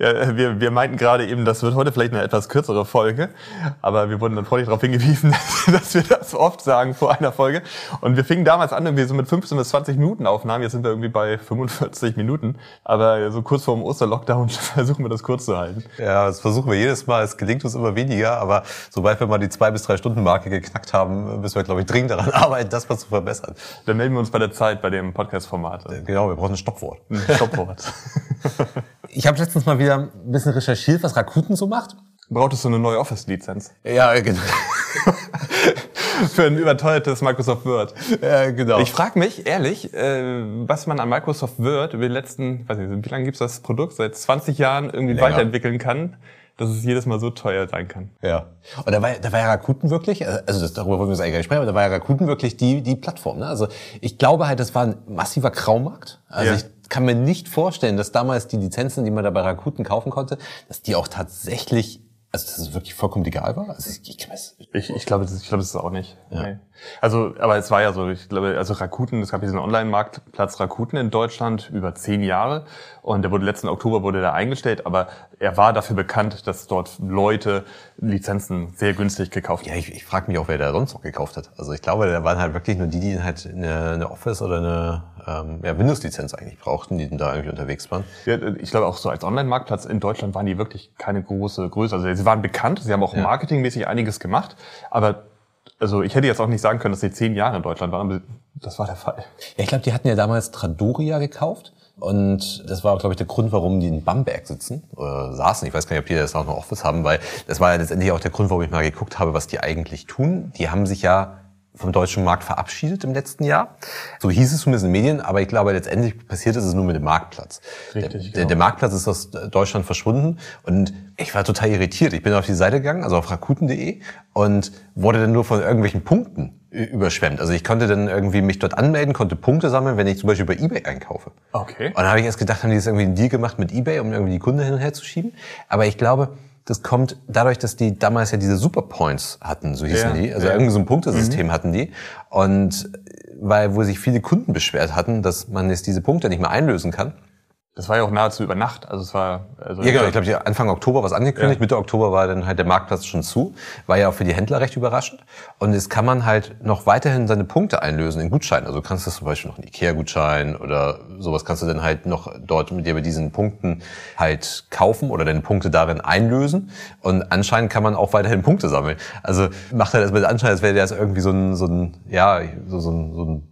Ja, wir, wir meinten gerade eben, das wird heute vielleicht eine etwas kürzere Folge, aber wir wurden dann freundlich darauf hingewiesen, dass wir das oft sagen vor einer Folge. Und wir fingen damals an, irgendwie so mit 15 bis 20 Minuten Aufnahmen. Jetzt sind wir irgendwie bei 45 Minuten. Aber so kurz vor dem Osterlockdown versuchen wir das kurz zu halten. Ja, das versuchen wir jedes Mal. Es gelingt uns immer weniger, aber sobald wir mal die zwei bis drei Stunden Marke geknackt haben, müssen wir, glaube ich, dringend daran arbeiten, das mal zu verbessern. Dann melden wir uns bei der Zeit, bei dem Podcast-Format. Genau, wir brauchen ein Stoppwort. Ein Stoppwort. Ich habe letztens mal wieder ein bisschen recherchiert, was Rakuten so macht. Brauchtest du eine neue Office-Lizenz? Ja, genau. Für ein überteuertes Microsoft Word. Ja, genau. Ich frage mich, ehrlich, äh, was man an Microsoft Word über die letzten, weiß nicht, wie lange gibt's das Produkt? Seit 20 Jahren irgendwie Länger. weiterentwickeln kann, dass es jedes Mal so teuer sein kann. Ja. Und da war, da war ja Rakuten wirklich, also das, darüber wollen wir jetzt eigentlich gar nicht sprechen, aber da war ja Rakuten wirklich die, die Plattform. Ne? Also ich glaube halt, das war ein massiver Graumarkt. Also Ja. ich kann mir nicht vorstellen, dass damals die Lizenzen, die man da bei Rakuten kaufen konnte, dass die auch tatsächlich, also dass es wirklich vollkommen legal war. Also ich, ich Ich, ich glaube, das, ich glaube, das ist auch nicht. Nee. Also, aber es war ja so, ich glaube, also Rakuten, es gab diesen Online-Marktplatz Rakuten in Deutschland über zehn Jahre und der wurde letzten Oktober wurde der eingestellt, aber er war dafür bekannt, dass dort Leute Lizenzen sehr günstig gekauft ja, ich, ich frage mich auch, wer da sonst noch gekauft hat. Also ich glaube, da waren halt wirklich nur die, die halt eine, eine Office oder eine ähm, ja, Windows-Lizenz eigentlich brauchten, die da irgendwie unterwegs waren. Ja, ich glaube auch so als Online-Marktplatz in Deutschland waren die wirklich keine große Größe. Also sie waren bekannt, sie haben auch Ja. marketingmäßig einiges gemacht, aber also ich hätte jetzt auch nicht sagen können, dass sie zehn Jahre in Deutschland waren, aber das war der Fall. Ja, ich glaube, die hatten ja damals Tradoria gekauft. Und das war, glaube ich, der Grund, warum die in Bamberg sitzen oder saßen. Ich weiß gar nicht, ob die das auch noch Office haben, weil das war ja letztendlich auch der Grund, warum ich mal geguckt habe, was die eigentlich tun. Die haben sich ja vom deutschen Markt verabschiedet im letzten Jahr. So hieß es zumindest in den Medien, aber ich glaube, letztendlich passiert ist es nur mit dem Marktplatz. Richtig, der, genau. der, Marktplatz ist aus Deutschland verschwunden und ich war total irritiert. Ich bin auf die Seite gegangen, also auf rakuten.de und wurde dann nur von irgendwelchen Punkten überschwemmt. Also ich konnte dann irgendwie mich dort anmelden, konnte Punkte sammeln, wenn ich zum Beispiel bei eBay einkaufe. Okay. Und dann habe ich erst gedacht, haben die jetzt irgendwie einen Deal gemacht mit eBay, um irgendwie die Kunden hin und her zu schieben. Aber ich glaube, das kommt dadurch, dass die damals ja diese Superpoints hatten, so hießen Ja, die. Also ja. irgendwie so ein Punktesystem hatten die. Und weil, wo sich viele Kunden beschwert hatten, dass man jetzt diese Punkte nicht mehr einlösen kann. Das war ja auch nahezu über Nacht. Also es war also Ja, genau. Ich glaube, Anfang Oktober was angekündigt. Ja. Mitte Oktober war dann halt der Marktplatz schon zu. War ja auch für die Händler recht überraschend. Und jetzt kann man halt noch weiterhin seine Punkte einlösen in Gutscheinen. Also du kannst das zum Beispiel noch einen Ikea-Gutschein oder sowas kannst du dann halt noch dort mit dir bei diesen Punkten halt kaufen oder deine Punkte darin einlösen. Und anscheinend kann man auch weiterhin Punkte sammeln. Also macht halt erstmal den Anschein, als wäre das irgendwie so ein, so ein ja, so, so ein, so ein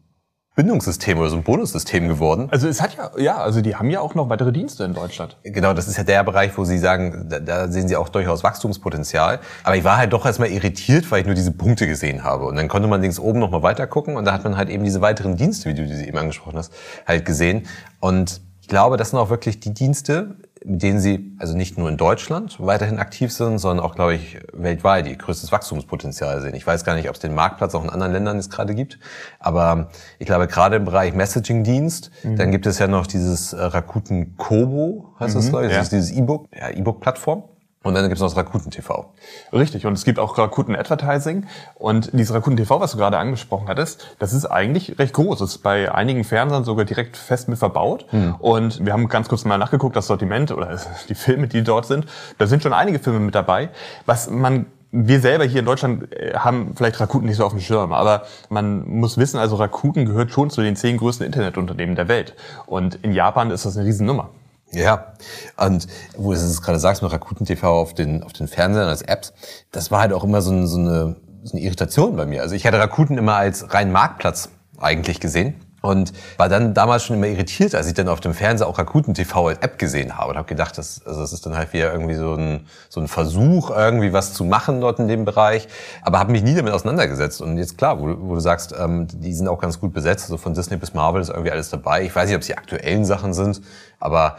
Bindungssystem oder so ein Bonussystem geworden. Also es hat ja, ja, also die haben ja auch noch weitere Dienste in Deutschland. Genau, das ist ja der Bereich, wo Sie sagen, da, da sehen Sie auch durchaus Wachstumspotenzial. Aber ich war halt doch erstmal irritiert, weil ich nur diese Punkte gesehen habe. Und dann konnte man links oben nochmal weiter gucken und da hat man halt eben diese weiteren Dienste, wie du diese eben angesprochen hast, halt gesehen. Und ich glaube, das sind auch wirklich die Dienste, mit denen Sie also nicht nur in Deutschland weiterhin aktiv sind, sondern auch, glaube ich, weltweit die größtes Wachstumspotenzial sehen. Ich weiß gar nicht, ob es den Marktplatz auch in anderen Ländern jetzt gerade gibt, aber ich glaube, gerade im Bereich Messaging-Dienst, dann gibt es ja noch dieses äh, Rakuten Kobo, heißt das, glaube ich, das ja. ist dieses E-Book, ja, E-Book-Plattform. Und dann gibt es noch das Rakuten TV. Richtig. Und es gibt auch Rakuten Advertising. Und dieses Rakuten TV, was du gerade angesprochen hattest, das ist eigentlich recht groß. Das ist bei einigen Fernsehern sogar direkt fest mit verbaut. Und wir haben ganz kurz mal nachgeguckt, das Sortiment oder die Filme, die dort sind. Da sind schon einige Filme mit dabei. Was man wir selber hier in Deutschland äh, haben vielleicht Rakuten nicht so auf dem Schirm, aber man muss wissen, also Rakuten gehört schon zu den zehn größten Internetunternehmen der Welt. Und in Japan ist das eine Riesennummer. Ja, und wo du es gerade sagst mit Rakuten TV auf den, auf den Fernsehern als Apps, das war halt auch immer so, ein, so, eine, so eine Irritation bei mir. Also ich hatte Rakuten immer als rein Marktplatz eigentlich gesehen. Und war dann damals schon immer irritiert, als ich dann auf dem Fernseher auch Rakuten TV als App gesehen habe und habe gedacht, das, also das ist dann halt wieder irgendwie so ein, so ein Versuch, irgendwie was zu machen dort in dem Bereich. Aber habe mich nie damit auseinandergesetzt. Und jetzt klar, wo, du- wo du sagst, ähm, die sind auch ganz gut besetzt, also von Disney bis Marvel ist irgendwie alles dabei. Ich weiß nicht, ob es die aktuellen Sachen sind, aber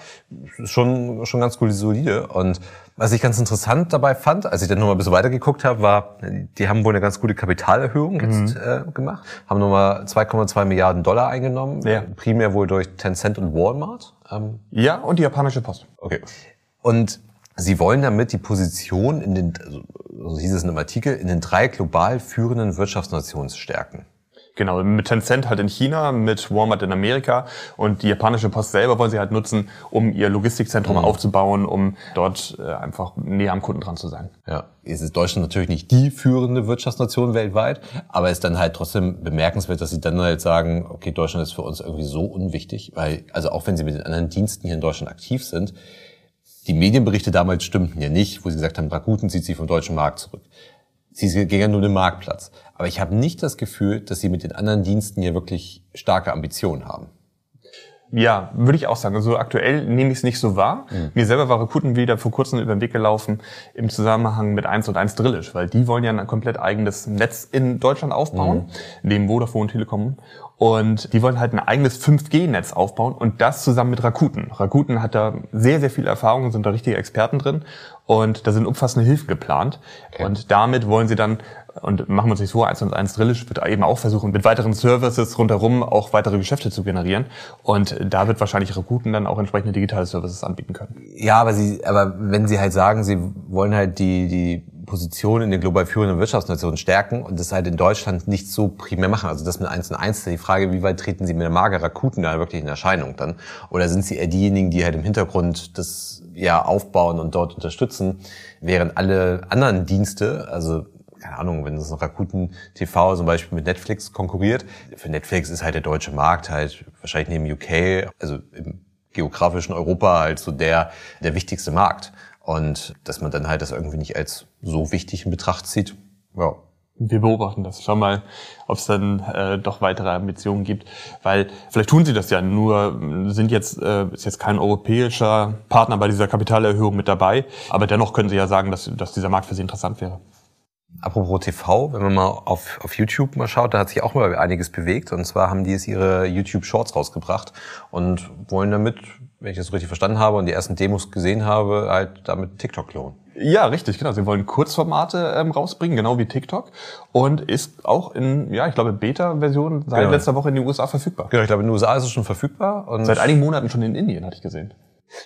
schon, schon ganz cool solide. Und Was ich ganz interessant dabei fand, als ich dann nochmal ein bisschen weitergeguckt habe, war, die haben wohl eine ganz gute Kapitalerhöhung jetzt mhm. äh, gemacht, haben nochmal 2,2 Milliarden Dollar eingenommen, ja. primär wohl durch Tencent und Walmart. Ähm, ja, und die japanische Post. Okay. Und sie wollen damit die Position in den, also, so hieß es in einem Artikel, in den drei global führenden Wirtschaftsnationen stärken. Genau, mit Tencent halt in China, mit Walmart in Amerika und die japanische Post selber wollen sie halt nutzen, um ihr Logistikzentrum mhm. aufzubauen, um dort äh, einfach näher am Kunden dran zu sein. Ja, es ist Deutschland natürlich nicht die führende Wirtschaftsnation weltweit, aber es ist dann halt trotzdem bemerkenswert, dass sie dann halt sagen, okay, Deutschland ist für uns irgendwie so unwichtig, weil, also auch wenn sie mit den anderen Diensten hier in Deutschland aktiv sind, die Medienberichte damals stimmten ja nicht, wo sie gesagt haben, Rakuten zieht sich vom deutschen Markt zurück. Sie gehen ja nur den Marktplatz. Aber ich habe nicht das Gefühl, dass sie mit den anderen Diensten hier wirklich starke Ambitionen haben. Ja, würde ich auch sagen. Also aktuell nehme ich es nicht so wahr. Mhm. Mir selber war Rakuten wieder vor kurzem über den Weg gelaufen im Zusammenhang mit 1 und 1 Drillisch, weil die wollen ja ein komplett eigenes Netz in Deutschland aufbauen, mhm. neben Vodafone Telekom. Und die wollen halt ein eigenes 5G-Netz aufbauen und das zusammen mit Rakuten. Rakuten hat da sehr, sehr viel Erfahrung, sind da richtige Experten drin und da sind umfassende Hilfen geplant. Okay. Und damit wollen sie dann und machen wir uns nicht so, eins und eins Drillisch wird eben auch versuchen, mit weiteren Services rundherum auch weitere Geschäfte zu generieren. Und da wird wahrscheinlich Rakuten dann auch entsprechende digitale Services anbieten können. Ja, aber sie, aber wenn sie halt sagen, sie wollen halt die, die Position in den global führenden Wirtschaftsnationen stärken und das halt in Deutschland nicht so primär machen. Also das mit eins und eins, die Frage, wie weit treten sie mit der Marke Rakuten da wirklich in Erscheinung dann? Oder sind sie eher diejenigen, die halt im Hintergrund das ja aufbauen und dort unterstützen, während alle anderen Dienste, also keine Ahnung, wenn das noch Rakuten TV zum Beispiel mit Netflix konkurriert. Für Netflix ist halt der deutsche Markt halt wahrscheinlich neben UK, also im geografischen Europa halt so der, der wichtigste Markt. Und dass man dann halt das irgendwie nicht als so wichtig in Betracht zieht, ja. Wir beobachten das. Schau mal, ob es dann äh, doch weitere Ambitionen gibt. Weil vielleicht tun sie das ja, nur sind jetzt, äh, ist jetzt kein europäischer Partner bei dieser Kapitalerhöhung mit dabei. Aber dennoch können sie ja sagen, dass, dass dieser Markt für sie interessant wäre. Apropos TV, wenn man mal auf, auf YouTube mal schaut, da hat sich auch mal einiges bewegt. Und zwar haben die jetzt ihre YouTube Shorts rausgebracht und wollen damit, wenn ich das richtig verstanden habe und die ersten Demos gesehen habe, halt damit TikTok klonen. Ja, richtig, genau. Sie wollen Kurzformate ähm, rausbringen, genau wie TikTok. Und ist auch in, ja, ich glaube, Beta-Version seit genau. letzter Woche in den USA verfügbar. Genau, ich glaube, in den USA ist es schon verfügbar. Und seit einigen Monaten schon in Indien, hatte ich gesehen.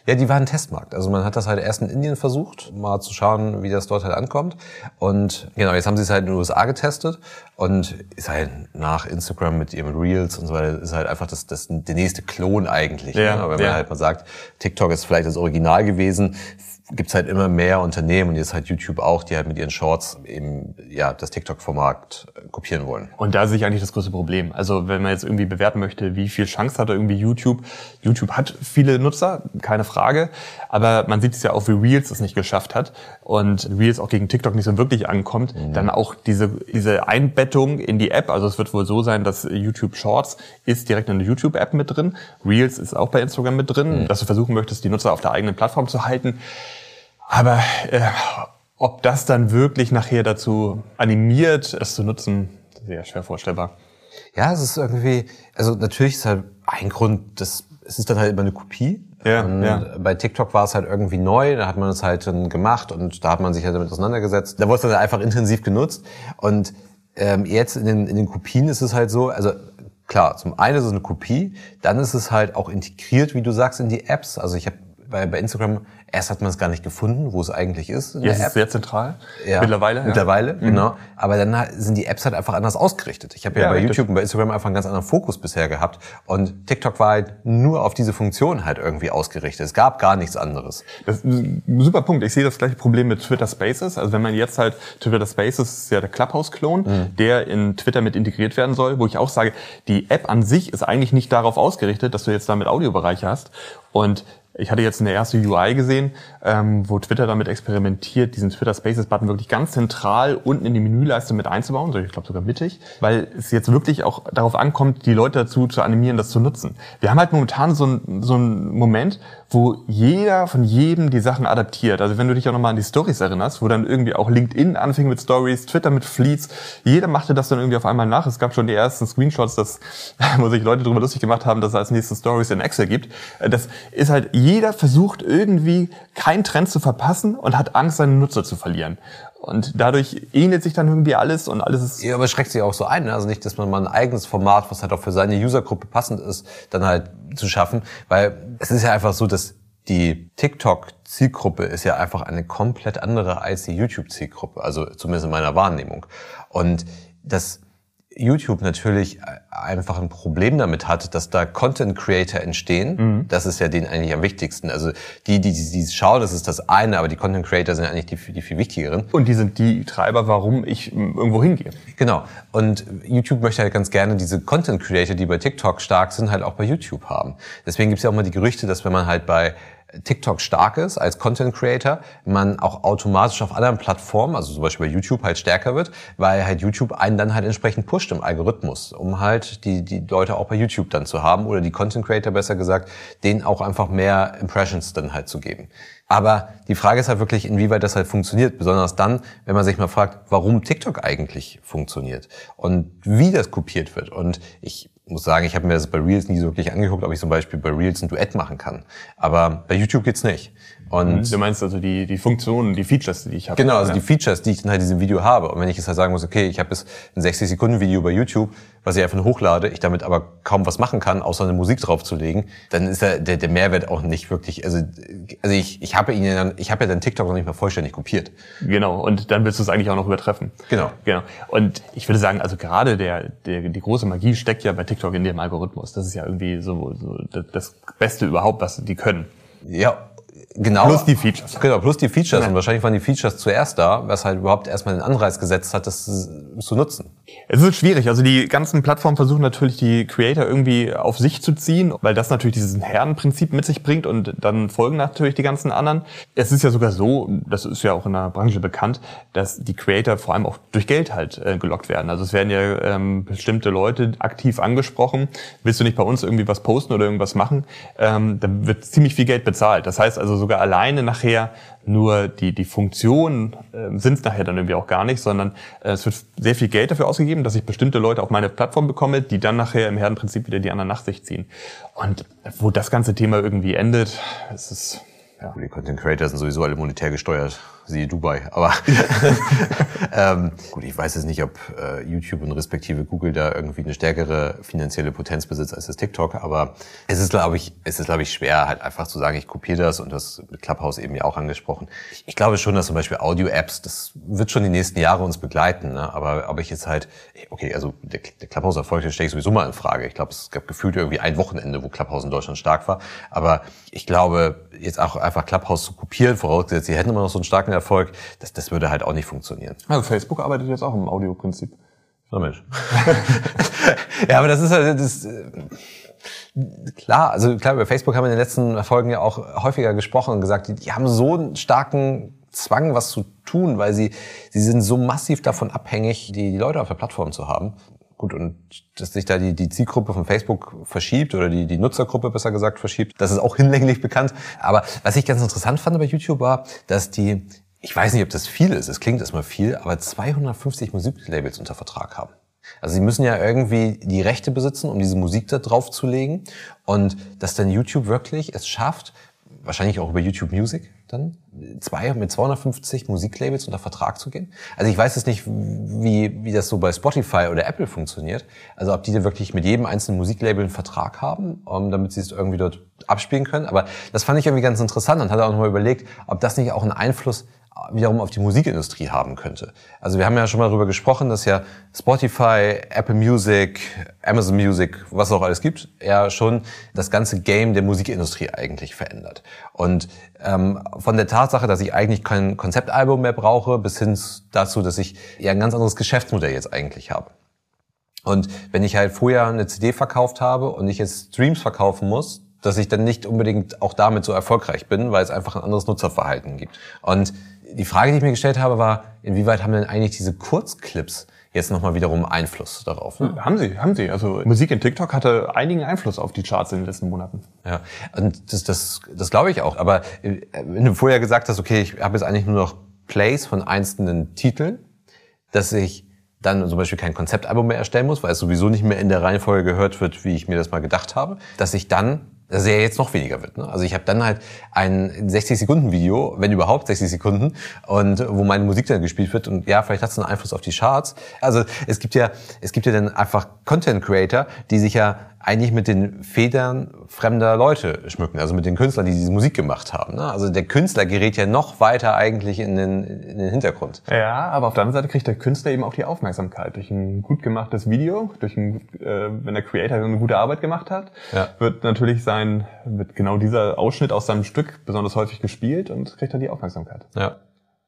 Ja, die waren Testmarkt. Also man hat das halt erst in Indien versucht, mal zu schauen, wie das dort halt ankommt. Und genau, jetzt haben sie es halt in den USA getestet und ist halt nach Instagram mit ihrem Reels und so weiter, ist halt einfach das, das der nächste Klon eigentlich. Ja, ne? Wenn man halt mal sagt, TikTok ist vielleicht das Original gewesen, gibt's halt immer mehr Unternehmen und jetzt halt YouTube auch, die halt mit ihren Shorts eben ja das TikTok-Format äh, kopieren wollen. Und da sehe ich eigentlich das größte Problem. Also wenn man jetzt irgendwie bewerten möchte, wie viel Chance hat irgendwie YouTube. YouTube hat viele Nutzer, keine Frage, aber man sieht es ja auch, wie Reels es nicht geschafft hat und Reels auch gegen TikTok nicht so wirklich ankommt. Mhm. Dann auch diese, diese Einbettung in die App. Also es wird wohl so sein, dass YouTube Shorts ist direkt in der YouTube-App mit drin. Reels ist auch bei Instagram mit drin, mhm. dass du versuchen möchtest, die Nutzer auf der eigenen Plattform zu halten. Aber äh, ob das dann wirklich nachher dazu animiert, es zu nutzen, sehr schwer vorstellbar. Ja, es ist irgendwie, also natürlich ist halt ein Grund, dass es ist dann halt immer eine Kopie. Ja, und ja. Bei TikTok war es halt irgendwie neu, da hat man es halt dann gemacht und da hat man sich halt damit auseinandergesetzt. Da wurde es dann einfach intensiv genutzt und ähm, jetzt in den, in den Kopien ist es halt so, also klar, zum einen ist es eine Kopie, dann ist es halt auch integriert, wie du sagst, in die Apps. Also ich habe bei, bei Instagram Erst hat man es gar nicht gefunden, wo es eigentlich ist. In ja, es ist sehr zentral. Ja, mittlerweile. Ja. Mittlerweile, mhm. genau. Aber dann sind die Apps halt einfach anders ausgerichtet. Ich habe ja, ja, bei richtig. YouTube und bei Instagram einfach einen ganz anderen Fokus bisher gehabt. Und TikTok war halt nur auf diese Funktion halt irgendwie ausgerichtet. Es gab gar nichts anderes. Das ist ein super Punkt. Ich sehe das gleiche Problem mit Twitter Spaces. Also wenn man jetzt halt Twitter Spaces ist ja der Clubhouse-Klon, mhm. der in Twitter mit integriert werden soll, wo ich auch sage, die App an sich ist eigentlich nicht darauf ausgerichtet, dass du jetzt damit Audiobereiche hast. Und ich hatte jetzt eine erste UI gesehen, ähm, wo Twitter damit experimentiert, diesen Twitter Spaces Button wirklich ganz zentral unten in die Menüleiste mit einzubauen, so ich glaube sogar mittig, weil es jetzt wirklich auch darauf ankommt, die Leute dazu zu animieren, das zu nutzen. Wir haben halt momentan so, ein, so einen Moment, wo jeder von jedem die Sachen adaptiert. Also wenn du dich auch nochmal an die Stories erinnerst, wo dann irgendwie auch LinkedIn anfing mit Stories, Twitter mit Fleets, jeder machte das dann irgendwie auf einmal nach. Es gab schon die ersten Screenshots, dass, wo sich Leute darüber lustig gemacht haben, dass es als nächstes Stories in Excel gibt. Das ist halt jeder versucht irgendwie keinen Trend zu verpassen und hat Angst, seine Nutzer zu verlieren. Und dadurch ähnelt sich dann irgendwie alles und alles ist. Ja, aber schreckt sich auch so ein. Ne? Also nicht, dass man mal ein eigenes Format, was halt auch für seine Usergruppe passend ist, dann halt zu schaffen. Weil es ist ja einfach so, dass die TikTok-Zielgruppe ist ja einfach eine komplett andere als die YouTube-Zielgruppe. Also zumindest in meiner Wahrnehmung. Und das YouTube natürlich einfach ein Problem damit hat, dass da Content Creator entstehen. Mhm. Das ist ja denen eigentlich am wichtigsten. Also die, die, die, die schauen, das ist das eine, aber die Content Creator sind eigentlich die, die viel wichtigeren. Und die sind die Treiber, warum ich irgendwo hingehe. Genau. Und YouTube möchte halt ganz gerne diese Content Creator, die bei TikTok stark sind, halt auch bei YouTube haben. Deswegen gibt es ja auch mal die Gerüchte, dass wenn man halt bei TikTok stark ist als Content Creator, man auch automatisch auf anderen Plattformen, also zum Beispiel bei YouTube halt stärker wird, weil halt YouTube einen dann halt entsprechend pusht im Algorithmus, um halt die, die Leute auch bei YouTube dann zu haben oder die Content Creator besser gesagt, denen auch einfach mehr Impressions dann halt zu geben. Aber die Frage ist halt wirklich, inwieweit das halt funktioniert, besonders dann, wenn man sich mal fragt, warum TikTok eigentlich funktioniert und wie das kopiert wird. Und ich muss sagen, ich habe mir das bei Reels nie so wirklich angeguckt, ob ich zum Beispiel bei Reels ein Duett machen kann. Aber bei YouTube geht's nicht. Und du meinst also die, die Funktionen, die Features, die ich habe. Genau, also ja. die Features, die ich dann halt in diesem Video habe. Und wenn ich jetzt halt sagen muss, okay, ich habe jetzt ein 60-Sekunden-Video bei YouTube, was ich einfach nur hochlade, ich damit aber kaum was machen kann, außer eine Musik draufzulegen, dann ist der, der, der Mehrwert auch nicht wirklich, also, also ich, ich habe ihn ja dann, ich habe ja dann TikTok noch nicht mal vollständig kopiert. Genau, und dann willst du es eigentlich auch noch übertreffen. Genau. Genau. Und ich würde sagen, also gerade der, der, die große Magie steckt ja bei TikTok in dem Algorithmus. Das ist ja irgendwie so, so das Beste überhaupt, was die können. Ja, Genau. Plus die Features. Genau, plus die Features. Ja. Und wahrscheinlich waren die Features zuerst da, was halt überhaupt erstmal den Anreiz gesetzt hat, das zu nutzen. Es ist schwierig. Also die ganzen Plattformen versuchen natürlich die Creator irgendwie auf sich zu ziehen, weil das natürlich dieses Herdenprinzip mit sich bringt und dann folgen natürlich die ganzen anderen. Es ist ja sogar so, das ist ja auch in der Branche bekannt, dass die Creator vor allem auch durch Geld halt äh, gelockt werden. Also es werden ja ähm, bestimmte Leute aktiv angesprochen. Willst du nicht bei uns irgendwie was posten oder irgendwas machen? Ähm, dann wird ziemlich viel Geld bezahlt. Das heißt also sogar alleine nachher nur die, die Funktionen äh, sind es nachher dann irgendwie auch gar nicht, sondern äh, es wird sehr viel Geld dafür ausgegeben, dass ich bestimmte Leute auf meine Plattform bekomme, die dann nachher im Herdenprinzip wieder die anderen nach sich ziehen. Und wo das ganze Thema irgendwie endet, ist es ja. Die Content Creators sind sowieso alle monetär gesteuert, siehe Dubai. Aber ähm, gut, ich weiß jetzt nicht, ob äh, YouTube und respektive Google da irgendwie eine stärkere finanzielle Potenz besitzt als das TikTok. Aber es ist, glaube ich, es ist, glaube ich, schwer, halt einfach zu sagen, ich kopiere das und das mit Clubhouse eben ja auch angesprochen. Ich, glaube schon, dass zum Beispiel Audio-Apps, das wird schon die nächsten Jahre uns begleiten. Ne? Aber ob ich jetzt halt, okay, also der, der Clubhouse-Erfolg, den stelle ich sowieso mal in Frage. Ich glaube, es gab gefühlt irgendwie ein Wochenende, wo Clubhouse in Deutschland stark war. Aber ich glaube, jetzt auch einfach Clubhouse zu kopieren, vorausgesetzt, sie hätten immer noch so einen starken Erfolg, das, das würde halt auch nicht funktionieren. Also Facebook arbeitet jetzt auch im Audioprinzip. Na Mensch. ja, aber das ist halt, das, äh, klar, also klar, über Facebook haben wir in den letzten Folgen ja auch häufiger gesprochen und gesagt, die, die haben so einen starken Zwang, was zu tun, weil sie, sie sind so massiv davon abhängig, die, die Leute auf der Plattform zu haben. Gut, und dass sich da die, die Zielgruppe von Facebook verschiebt oder die, die Nutzergruppe besser gesagt verschiebt, das ist auch hinlänglich bekannt. Aber was ich ganz interessant fand bei YouTube war, dass die, ich weiß nicht, ob das viel ist, es klingt erstmal viel, aber 250 Musiklabels unter Vertrag haben. Also sie müssen ja irgendwie die Rechte besitzen, um diese Musik da drauf zu legen. Und dass dann YouTube wirklich es schafft, wahrscheinlich auch über YouTube Music dann, zwei, mit 250 Musiklabels unter Vertrag zu gehen. Also ich weiß jetzt nicht, wie, wie das so bei Spotify oder Apple funktioniert. Also ob die da wirklich mit jedem einzelnen Musiklabel einen Vertrag haben, um, damit sie es irgendwie dort abspielen können. Aber das fand ich irgendwie ganz interessant und hatte auch nochmal überlegt, ob das nicht auch einen Einfluss wiederum auf die Musikindustrie haben könnte. Also wir haben ja schon mal darüber gesprochen, dass ja Spotify, Apple Music, Amazon Music, was es auch alles gibt, ja schon das ganze Game der Musikindustrie eigentlich verändert. Und ähm, von der Tatsache, dass ich eigentlich kein Konzeptalbum mehr brauche, bis hin dazu, dass ich ja ein ganz anderes Geschäftsmodell jetzt eigentlich habe. Und wenn ich halt vorher eine CD verkauft habe und ich jetzt Streams verkaufen muss, dass ich dann nicht unbedingt auch damit so erfolgreich bin, weil es einfach ein anderes Nutzerverhalten gibt. Und die Frage, die ich mir gestellt habe, war, inwieweit haben denn eigentlich diese Kurzclips jetzt nochmal wiederum Einfluss darauf? Ne? Haben sie, haben sie. Also Musik in TikTok hatte einigen Einfluss auf die Charts in den letzten Monaten. Ja, und das, das, das glaube ich auch. Aber äh, wenn du vorher gesagt hast, okay, ich habe jetzt eigentlich nur noch Plays von einzelnen Titeln, dass ich dann zum Beispiel kein Konzeptalbum mehr erstellen muss, weil es sowieso nicht mehr in der Reihenfolge gehört wird, wie ich mir das mal gedacht habe, dass ich dann dass ja jetzt noch weniger wird. Ne? Also ich habe dann halt ein 60-Sekunden-Video, wenn überhaupt 60 Sekunden, und wo meine Musik dann gespielt wird. Und ja, vielleicht hat es einen Einfluss auf die Charts. Also es gibt ja, es gibt ja dann einfach Content-Creator, die sich ja eigentlich mit den Federn fremder Leute schmücken, also mit den Künstlern, die diese Musik gemacht haben. Ne? Also der Künstler gerät ja noch weiter eigentlich in den, in den Hintergrund. Ja, aber auf der anderen Seite kriegt der Künstler eben auch die Aufmerksamkeit durch ein gut gemachtes Video, durch ein, äh, wenn der Creator eine gute Arbeit gemacht hat, ja. wird natürlich sein, wird genau dieser Ausschnitt aus seinem Stück besonders häufig gespielt und kriegt dann die Aufmerksamkeit. Ja.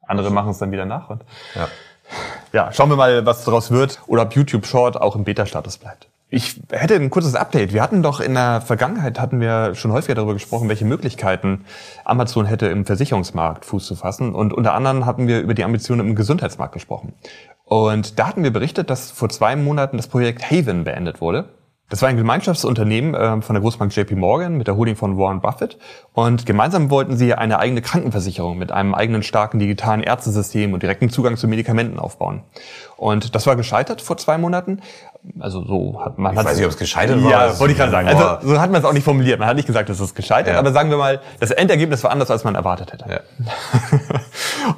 Andere machen es dann wieder nach und ja. ja, schauen wir mal, was daraus wird oder ob YouTube Short auch im Beta-Status bleibt. Ich hätte ein kurzes Update. Wir hatten doch in der Vergangenheit, hatten wir schon häufiger darüber gesprochen, welche Möglichkeiten Amazon hätte im Versicherungsmarkt Fuß zu fassen. Und unter anderem hatten wir über die Ambitionen im Gesundheitsmarkt gesprochen. Und da hatten wir berichtet, dass vor zwei Monaten das Projekt Haven beendet wurde. Das war ein Gemeinschaftsunternehmen äh, von der Großbank JP Morgan mit der Holding von Warren Buffett. Und gemeinsam wollten sie eine eigene Krankenversicherung mit einem eigenen starken digitalen Ärztesystem und direkten Zugang zu Medikamenten aufbauen. Und das war gescheitert vor zwei Monaten. Also so hat man ich hat weiß nicht, ob es gescheitert war. Ja, wollte ich gerade sagen. Also so hat man es auch nicht formuliert. Man hat nicht gesagt, es ist gescheitert, ja. aber sagen wir mal, das Endergebnis war anders, als man erwartet hätte. Ja.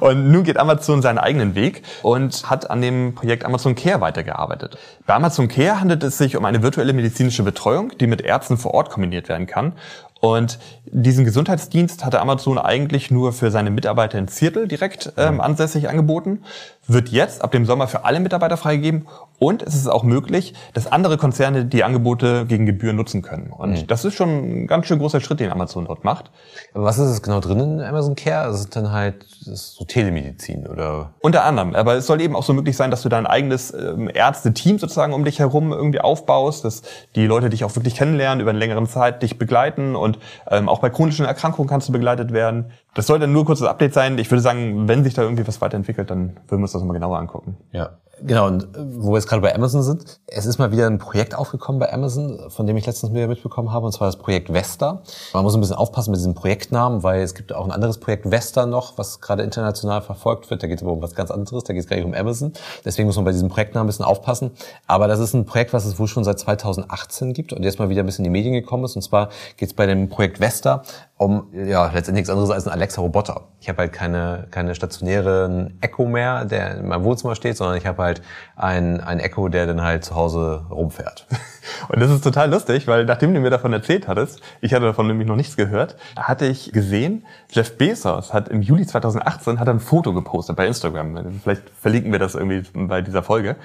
und nun geht Amazon seinen eigenen Weg und hat an dem Projekt Amazon Care weitergearbeitet. Bei Amazon Care handelt es sich um eine virtuelle medizinische Betreuung, die mit Ärzten vor Ort kombiniert werden kann und diesen Gesundheitsdienst hatte Amazon eigentlich nur für seine Mitarbeiter in Viertel direkt ähm, ansässig angeboten, wird jetzt ab dem Sommer für alle Mitarbeiter freigegeben und es ist auch möglich, dass andere Konzerne die Angebote gegen Gebühren nutzen können. Und mhm. das ist schon ein ganz schön großer Schritt, den Amazon dort macht. Aber was ist es genau drin in Amazon Care? Das ist dann halt ist so Telemedizin oder? Unter anderem. Aber es soll eben auch so möglich sein, dass du dein eigenes ähm, Ärzte-Team sozusagen um dich herum irgendwie aufbaust, dass die Leute dich auch wirklich kennenlernen, über eine längere Zeit dich begleiten und ähm, auch bei chronischen Erkrankungen kannst du begleitet werden. Das soll dann nur ein kurzes Update sein. Ich würde sagen, wenn sich da irgendwie was weiterentwickelt, dann würden wir uns das nochmal genauer angucken. Ja. Genau, und äh, wo wir jetzt gerade bei Amazon sind, es ist mal wieder ein Projekt aufgekommen bei Amazon, von dem ich letztens wieder mitbekommen habe, und zwar das Projekt Vesta. Man muss ein bisschen aufpassen mit diesem Projektnamen, weil es gibt auch ein anderes Projekt Vesta noch, was gerade international verfolgt wird. Da geht es aber um was ganz anderes, da geht es gar nicht um Amazon. Deswegen muss man bei diesem Projektnamen ein bisschen aufpassen. Aber das ist ein Projekt, was es wohl schon seit 2018 gibt und jetzt mal wieder ein bisschen in die Medien gekommen ist. Und zwar geht es bei dem Projekt Vesta um ja letztendlich nichts anderes als ein Alexa-Roboter. Ich habe halt keine, keine stationären Echo mehr, der in meinem Wohnzimmer steht, sondern ich habe halt ein, ein Echo, der dann halt zu Hause rumfährt. Und das ist total lustig, weil nachdem du mir davon erzählt hattest, ich hatte davon nämlich noch nichts gehört, hatte ich gesehen, Jeff Bezos hat im Juli 2018 hat ein Foto gepostet bei Instagram. Vielleicht verlinken wir das irgendwie bei dieser Folge.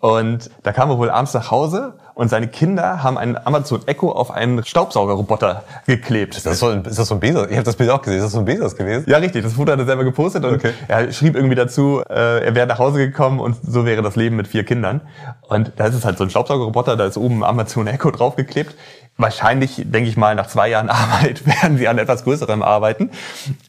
Und da kam er wohl abends nach Hause und seine Kinder haben einen Amazon Echo auf einen Staubsaugerroboter geklebt. Ist das so ein, ist das so ein Bezos? Ich habe das Bild auch gesehen. Ist das so ein Bezos gewesen? Ja, richtig. Das Foto hat er selber gepostet und okay. er schrieb irgendwie dazu, äh, er wäre nach Hause gekommen und so wäre das Leben mit vier Kindern. Und da ist es halt so ein Staubsaugerroboter, da ist oben Amazon Echo draufgeklebt. Wahrscheinlich, denke ich mal, nach zwei Jahren Arbeit werden sie an etwas Größerem arbeiten.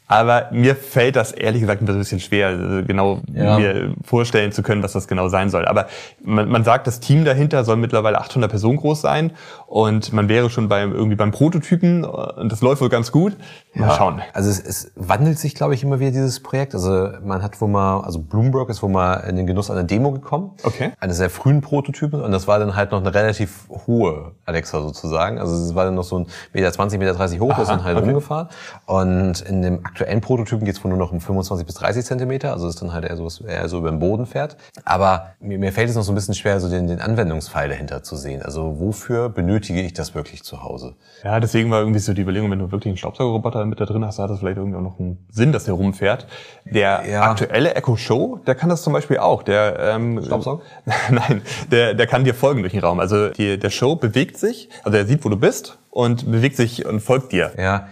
Aber mir fällt das ehrlich gesagt ein bisschen schwer, also genau ja. mir vorstellen zu können, was das genau sein soll. Aber man, man sagt, das Team dahinter soll mittlerweile 800 Personen groß sein und man wäre schon beim irgendwie beim Prototypen und das läuft wohl ganz gut. Mal ja. schauen. Also es, es wandelt sich, glaube ich, immer wieder dieses Projekt. Also man hat wo mal, also Bloomberg ist wo mal in den Genuss einer Demo gekommen. Okay. Eines sehr frühen Prototypen und das war dann halt noch eine relativ hohe Alexa sozusagen. Also es war dann noch so ein Meter 20, Meter 30 hoch, Aha, ist dann halt okay. rumgefahren. Und in dem aktuellen Prototypen geht es wohl nur noch um 25 bis 30 Zentimeter, also ist dann halt eher so, eher so über den Boden fährt. Aber mir, mir fällt es noch so ein bisschen schwer, so den, den Anwendungsfall dahinter zu sehen. Also wofür benötige ich das wirklich zu Hause? Ja, deswegen war irgendwie so die Überlegung, wenn du wirklich einen Staubsaugerroboter mit da drin hast, hat das vielleicht irgendwie auch noch einen Sinn, dass der rumfährt. Der ja. aktuelle Echo Show, der kann das zum Beispiel auch. Der ähm, Staubsauger? Nein, der, der kann dir folgen durch den Raum. Also die, der Show bewegt sich, also er sieht, wo du bist und bewegt sich und folgt dir. Ja,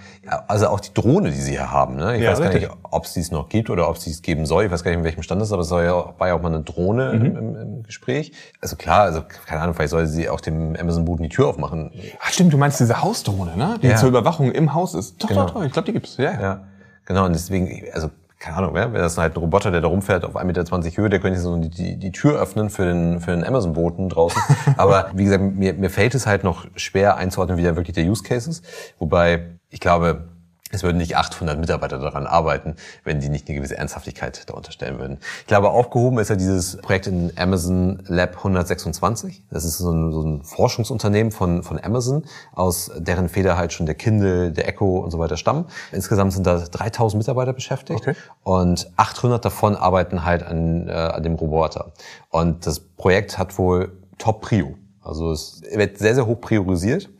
also auch die Drohne, die sie hier haben. Ne? Ich ja, weiß gar richtig. nicht, ob es dies noch gibt oder ob es dies geben soll. Ich weiß gar nicht, in welchem Stand das ist, aber es war ja, war ja auch mal eine Drohne mhm. im, im, im, Gespräch. Also klar, also keine Ahnung, vielleicht soll sie auch dem Amazon-Boden die Tür aufmachen. Ach stimmt, du meinst diese Hausdrohne, ne? die ja. zur Überwachung im Haus ist. Doch, genau. doch, doch, ich glaube, die gibt's. Ja. ja, genau. Und deswegen, also keine Ahnung, wenn das halt ein Roboter, der da rumfährt auf 1,20 Meter Höhe, der könnte so die, die, die Tür öffnen für den, für den Amazon-Boten draußen. Aber wie gesagt, mir, mir fällt es halt noch schwer einzuordnen, wie da wirklich der Use Case ist. Wobei, ich glaube, es würden nicht 800 Mitarbeiter daran arbeiten, wenn die nicht eine gewisse Ernsthaftigkeit da unterstellen würden. Ich glaube, aufgehoben ist ja dieses Projekt in Amazon Lab 126. Das ist so ein, so ein Forschungsunternehmen von, von Amazon, aus deren Feder halt schon der Kindle, der Echo und so weiter stammen. Insgesamt sind da 3000 Mitarbeiter beschäftigt okay. und 800 davon arbeiten halt an, äh, an dem Roboter. Und das Projekt hat wohl Top-Prio. Also es wird sehr, sehr hoch priorisiert.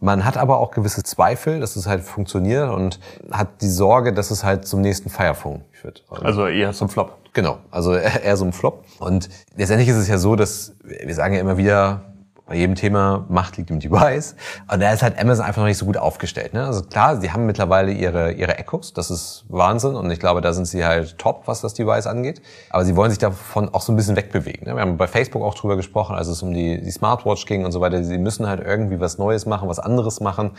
Man hat aber auch gewisse Zweifel, dass es halt funktioniert und hat die Sorge, dass es halt zum nächsten Firephone führt. Also eher zum Flop. Genau, also eher so ein Flop. Und letztendlich ist es ja so, dass wir sagen ja immer wieder, bei jedem Thema Macht liegt im Device. Und da ist halt Amazon einfach noch nicht so gut aufgestellt. Ne? Also klar, sie haben mittlerweile ihre, ihre Echos, das ist Wahnsinn und ich glaube, da sind sie halt top, was das Device angeht. Aber sie wollen sich davon auch so ein bisschen wegbewegen. Ne? Wir haben bei Facebook auch drüber gesprochen, als es um die, die Smartwatch ging und so weiter. Sie müssen halt irgendwie was Neues machen, was anderes machen.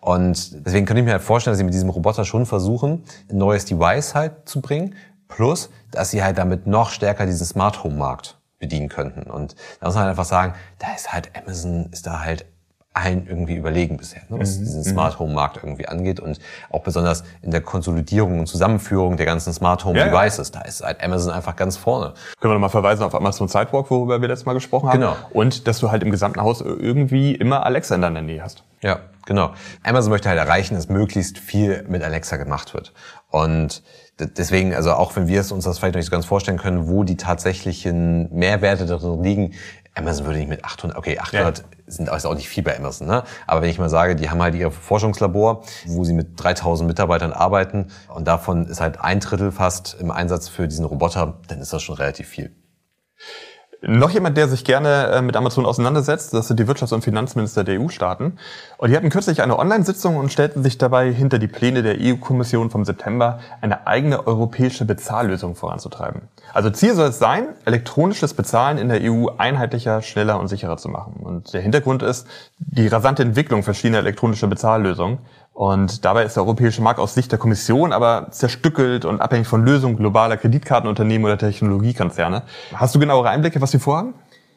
Und deswegen könnte ich mir halt vorstellen, dass sie mit diesem Roboter schon versuchen, ein neues Device halt zu bringen. Plus, dass sie halt damit noch stärker diesen Smart Home Markt bedienen könnten. Und da muss man halt einfach sagen, da ist halt Amazon, ist da halt allen irgendwie überlegen bisher, ne, was mhm. diesen mhm. Smart Home Markt irgendwie angeht und auch besonders in der Konsolidierung und Zusammenführung der ganzen Smart Home ja, Devices. Ja. Da ist halt Amazon einfach ganz vorne. Können wir nochmal verweisen auf Amazon Sidewalk, worüber wir letztes Mal gesprochen haben. Genau. Und dass du halt im gesamten Haus irgendwie immer Alexa in deiner Nähe hast. Ja, genau. Amazon möchte halt erreichen, dass möglichst viel mit Alexa gemacht wird. Und deswegen, also auch wenn wir es uns das vielleicht noch nicht so ganz vorstellen können, wo die tatsächlichen Mehrwerte darin liegen, Amazon würde nicht mit 800, okay, 800 ja. sind auch nicht viel bei Amazon, ne? Aber wenn ich mal sage, die haben halt ihr Forschungslabor, wo sie mit 3000 Mitarbeitern arbeiten und davon ist halt ein Drittel fast im Einsatz für diesen Roboter, dann ist das schon relativ viel. Noch jemand, der sich gerne äh, mit Amazon auseinandersetzt, das sind die Wirtschafts- und Finanzminister der EU-Staaten. Und die hatten kürzlich eine Online-Sitzung und stellten sich dabei hinter die Pläne der EU-Kommission vom September, eine eigene europäische Bezahllösung voranzutreiben. Also Ziel soll es sein, elektronisches Bezahlen in der EU einheitlicher, schneller und sicherer zu machen. Und der Hintergrund ist die rasante Entwicklung verschiedener elektronischer Bezahllösungen. Und dabei ist der europäische Markt aus Sicht der Kommission aber zerstückelt und abhängig von Lösungen globaler Kreditkartenunternehmen oder Technologiekonzerne. Hast du genauere Einblicke, was sie vorhaben?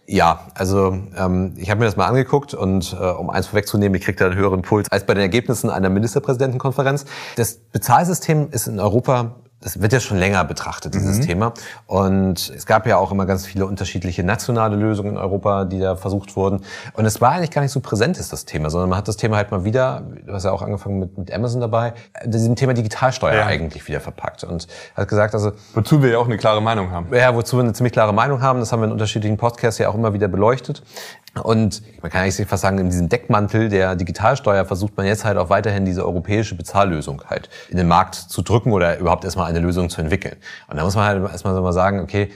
Ja, also ähm, ich habe mir das mal angeguckt und äh, um eins vorwegzunehmen, ich kriege da einen höheren Puls als bei den Ergebnissen einer Ministerpräsidentenkonferenz. Das Bezahlsystem ist in Europa das wird ja schon länger betrachtet, dieses mhm. Thema. Und es gab ja auch immer ganz viele unterschiedliche nationale Lösungen in Europa, die da versucht wurden. Und es war eigentlich gar nicht so präsent, ist das Thema, sondern man hat das Thema halt mal wieder, du hast ja auch angefangen mit, mit Amazon dabei, diesem Thema Digitalsteuer ja. eigentlich wieder verpackt. Und hat gesagt, also... Wozu wir ja auch eine klare Meinung haben. Ja, wozu wir eine ziemlich klare Meinung haben. Das haben wir in unterschiedlichen Podcasts ja auch immer wieder beleuchtet. Und man kann eigentlich fast sagen, in diesem Deckmantel der Digitalsteuer versucht man jetzt halt auch weiterhin diese europäische Bezahllösung halt in den Markt zu drücken oder überhaupt erstmal eine Lösung zu entwickeln. Und da muss man halt erstmal so mal sagen, okay,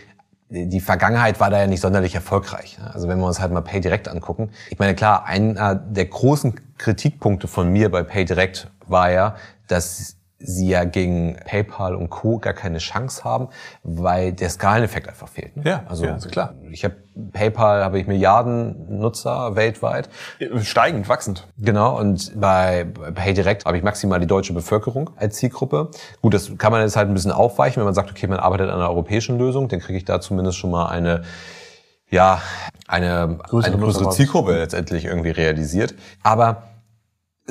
die Vergangenheit war da ja nicht sonderlich erfolgreich. Also wenn wir uns halt mal PayDirect angucken. Ich meine, klar, einer der großen Kritikpunkte von mir bei PayDirect war ja, dass sie ja gegen PayPal und Co. gar keine Chance haben, weil der Skaleneffekt einfach fehlt. Ne? Ja, also, ja, also klar. Ich habe PayPal habe ich Milliarden Nutzer weltweit. Steigend, wachsend. Genau. Und bei PayDirect habe ich maximal die deutsche Bevölkerung als Zielgruppe. Gut, das kann man jetzt halt ein bisschen aufweichen, wenn man sagt, okay, man arbeitet an einer europäischen Lösung, dann kriege ich da zumindest schon mal eine ja, eine, größere, eine größere Zielgruppe letztendlich irgendwie realisiert. Aber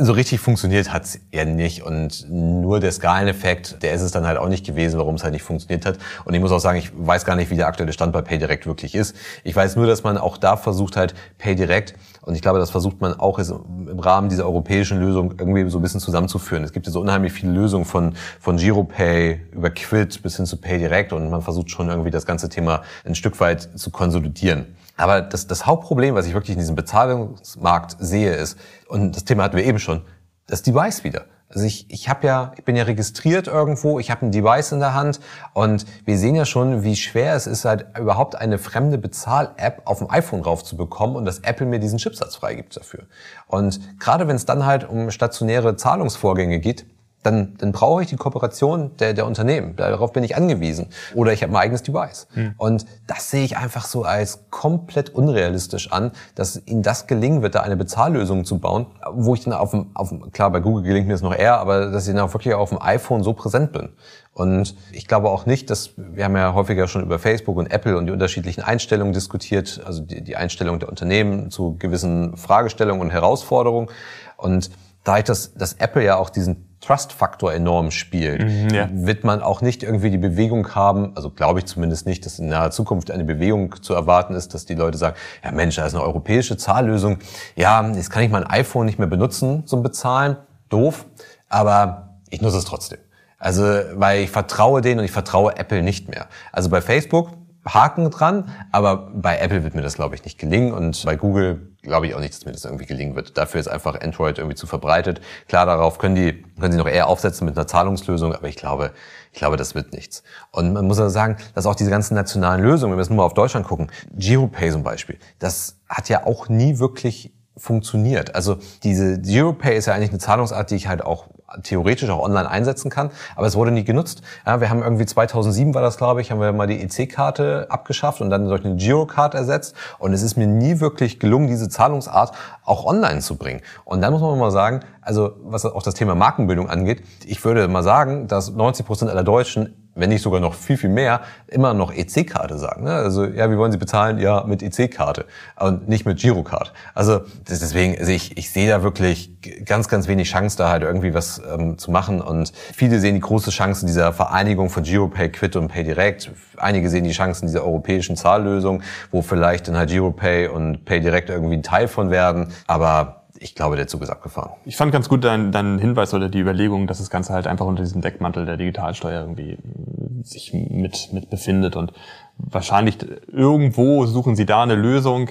so richtig funktioniert hat's ja nicht und nur der Skaleneffekt, der ist es dann halt auch nicht gewesen, warum es halt nicht funktioniert hat. Und ich muss auch sagen, ich weiß gar nicht, wie der aktuelle Stand bei PayDirect wirklich ist. Ich weiß nur, dass man auch da versucht halt PayDirect und ich glaube, das versucht man auch im Rahmen dieser europäischen Lösung irgendwie so ein bisschen zusammenzuführen. Es gibt ja so unheimlich viele Lösungen von, von GiroPay über Quid bis hin zu PayDirect und man versucht schon irgendwie das ganze Thema ein Stück weit zu konsolidieren. Aber das, das Hauptproblem, was ich wirklich in diesem Bezahlungsmarkt sehe, ist, und das Thema hatten wir eben schon, das Device wieder. Also ich, ich habe ja, ich bin ja registriert irgendwo, ich habe ein Device in der Hand und wir sehen ja schon, wie schwer es ist, halt überhaupt eine fremde Bezahl-App auf dem iPhone raufzubekommen und dass Apple mir diesen Chipsatz freigibt dafür. Und gerade wenn es dann halt um stationäre Zahlungsvorgänge geht, dann, dann brauche ich die Kooperation der, der Unternehmen. Darauf bin ich angewiesen. Oder ich habe mein eigenes Device. Mhm. Und das sehe ich einfach so als komplett unrealistisch an, dass ihnen das gelingen wird, da eine Bezahllösung zu bauen, wo ich dann auf dem, auf dem klar, bei Google gelingt mir das noch eher, aber dass ich dann auch wirklich auf dem iPhone so präsent bin. Und ich glaube auch nicht, dass, wir haben ja häufiger schon über Facebook und Apple und die unterschiedlichen Einstellungen diskutiert, also die, die Einstellung der Unternehmen zu gewissen Fragestellungen und Herausforderungen. Und da ich das, dass Apple ja auch diesen Trust-Faktor enorm spielt, Mhm, ja. wird man auch nicht irgendwie die Bewegung haben, also glaube ich zumindest nicht, dass in naher Zukunft eine Bewegung zu erwarten ist, dass die Leute sagen, ja Mensch, da ist eine europäische Zahllösung, ja, jetzt kann ich mein iPhone nicht mehr benutzen zum Bezahlen, doof, aber ich nutze es trotzdem. Also, weil ich vertraue denen und ich vertraue Apple nicht mehr. Also bei Facebook Haken dran, aber bei Apple wird mir das, glaube ich, nicht gelingen und bei Google glaube ich auch nicht, dass mir das irgendwie gelingen wird. Dafür ist einfach Android irgendwie zu verbreitet. Klar, darauf können die, können sie noch eher aufsetzen mit einer Zahlungslösung, aber ich glaube, ich glaube, das wird nichts. Und man muss also sagen, dass auch diese ganzen nationalen Lösungen, wenn wir jetzt nur mal auf Deutschland gucken, GiroPay zum Beispiel, das hat ja auch nie wirklich funktioniert. Also diese GiroPay ist ja eigentlich eine Zahlungsart, die ich halt auch theoretisch auch online einsetzen kann, aber es wurde nie genutzt. Ja, wir haben irgendwie 2007 war das, glaube ich, haben wir mal die EC-Karte abgeschafft und dann durch eine Girocard ersetzt und es ist mir nie wirklich gelungen, diese Zahlungsart auch online zu bringen. Und dann muss man mal sagen, also was auch das Thema Markenbildung angeht, ich würde mal sagen, dass 90 Prozent aller Deutschen wenn nicht sogar noch viel, viel mehr, immer noch EC-Karte sagen. Ne? Also, ja, wie wollen Sie bezahlen? Ja, mit EC-Karte und nicht mit Girocard. Also deswegen, also ich, ich sehe da wirklich ganz, ganz wenig Chance, da halt irgendwie was ähm, zu machen. Und viele sehen die große Chance dieser Vereinigung von GiroPay, Quid und PayDirect. Einige sehen die Chancen dieser europäischen Zahllösung, wo vielleicht dann halt GiroPay und PayDirect irgendwie ein Teil von werden. Aber ich glaube, der Zug ist abgefahren. Ich fand ganz gut deinen dein Hinweis oder die Überlegung, dass das Ganze halt einfach unter diesem Deckmantel der Digitalsteuer irgendwie äh, sich mit, mit befindet und wahrscheinlich irgendwo suchen sie da eine Lösung.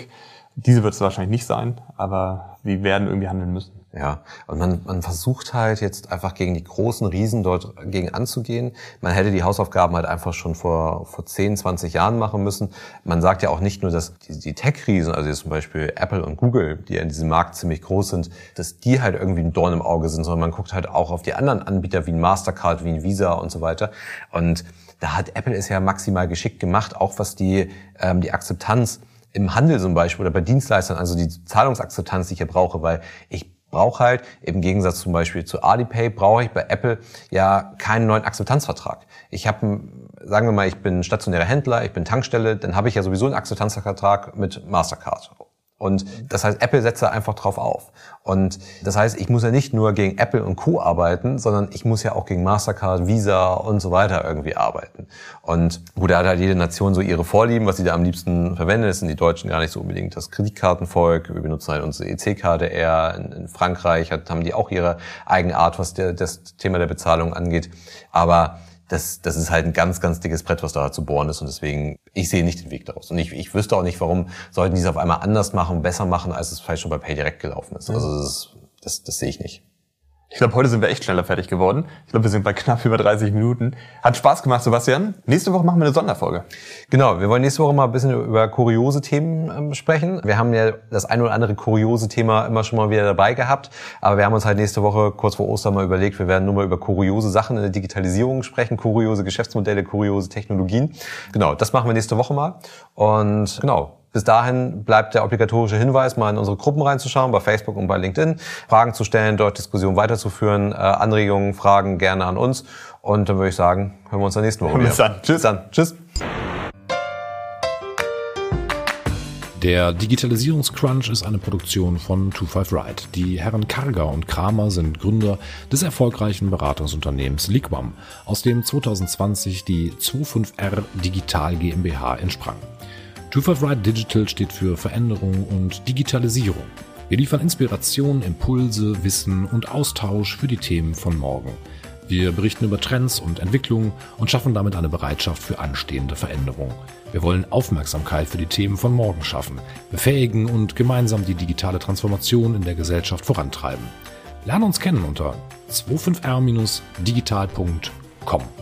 Diese wird es wahrscheinlich nicht sein, aber sie werden irgendwie handeln müssen. Ja, und man, man versucht halt jetzt einfach gegen die großen Riesen dort gegen anzugehen. Man hätte die Hausaufgaben halt einfach schon vor, vor 10, 20 Jahren machen müssen. Man sagt ja auch nicht nur, dass die, die Tech-Riesen, also jetzt zum Beispiel Apple und Google, die ja in diesem Markt ziemlich groß sind, dass die halt irgendwie ein Dorn im Auge sind, sondern man guckt halt auch auf die anderen Anbieter wie ein Mastercard, wie ein Visa und so weiter. Und da hat Apple es ja maximal geschickt gemacht, auch was die, ähm, die Akzeptanz im Handel zum Beispiel oder bei Dienstleistern, also die Zahlungsakzeptanz, die ich hier brauche, weil ich brauche halt, im Gegensatz zum Beispiel zu Alipay, brauche ich bei Apple ja keinen neuen Akzeptanzvertrag. Ich habe, sagen wir mal, ich bin stationärer Händler, ich bin Tankstelle, dann habe ich ja sowieso einen Akzeptanzvertrag mit Mastercard. Und das heißt, Apple setzt da einfach drauf auf. Und das heißt, ich muss ja nicht nur gegen Apple und Co. arbeiten, sondern ich muss ja auch gegen Mastercard, Visa und so weiter irgendwie arbeiten. Und gut, da hat halt jede Nation so ihre Vorlieben, was sie da am liebsten verwendet. Das sind die Deutschen gar nicht so unbedingt das Kreditkartenvolk. Wir benutzen halt unsere EC-Karte eher. In, in Frankreich hat, haben die auch ihre eigene Art, was der, das Thema der Bezahlung angeht. Aber das, das ist halt ein ganz, ganz dickes Brett, was da zu bohren ist. Und deswegen, ich sehe nicht den Weg daraus. Und ich, ich wüsste auch nicht, warum sollten die es auf einmal anders machen, besser machen, als es vielleicht schon bei PayDirect gelaufen ist. Also das, das, das sehe ich nicht. Ich glaube, heute sind wir echt schneller fertig geworden. Ich glaube, wir sind bei knapp über 30 Minuten. Hat Spaß gemacht, Sebastian. Nächste Woche machen wir eine Sonderfolge. Genau, wir wollen nächste Woche mal ein bisschen über kuriose Themen ähm, sprechen. Wir haben ja das ein oder andere kuriose Thema immer schon mal wieder dabei gehabt. Aber wir haben uns halt nächste Woche kurz vor Ostern mal überlegt, wir werden nur mal über kuriose Sachen in der Digitalisierung sprechen, kuriose Geschäftsmodelle, kuriose Technologien. Genau, das machen wir nächste Woche mal. Und genau, bis dahin bleibt der obligatorische Hinweis, mal in unsere Gruppen reinzuschauen, bei Facebook und bei LinkedIn, Fragen zu stellen, dort Diskussionen weiterzuführen, äh, Anregungen, Fragen gerne an uns. Und dann würde ich sagen, hören wir uns der nächsten Woche Bis wieder. dann. Tschüss. Bis dann. Tschüss. Der Digitalisierungscrunch ist eine Produktion von 25 Ride. Die Herren Karger und Kramer sind Gründer des erfolgreichen Beratungsunternehmens Liquam, aus dem 2020 die 25R Digital GmbH entsprang. 25 Ride Digital steht für Veränderung und Digitalisierung. Wir liefern Inspiration, Impulse, Wissen und Austausch für die Themen von morgen. Wir berichten über Trends und Entwicklungen und schaffen damit eine Bereitschaft für anstehende Veränderung. Wir wollen Aufmerksamkeit für die Themen von morgen schaffen, befähigen und gemeinsam die digitale Transformation in der Gesellschaft vorantreiben. Lerne uns kennen unter 25r-digital.com.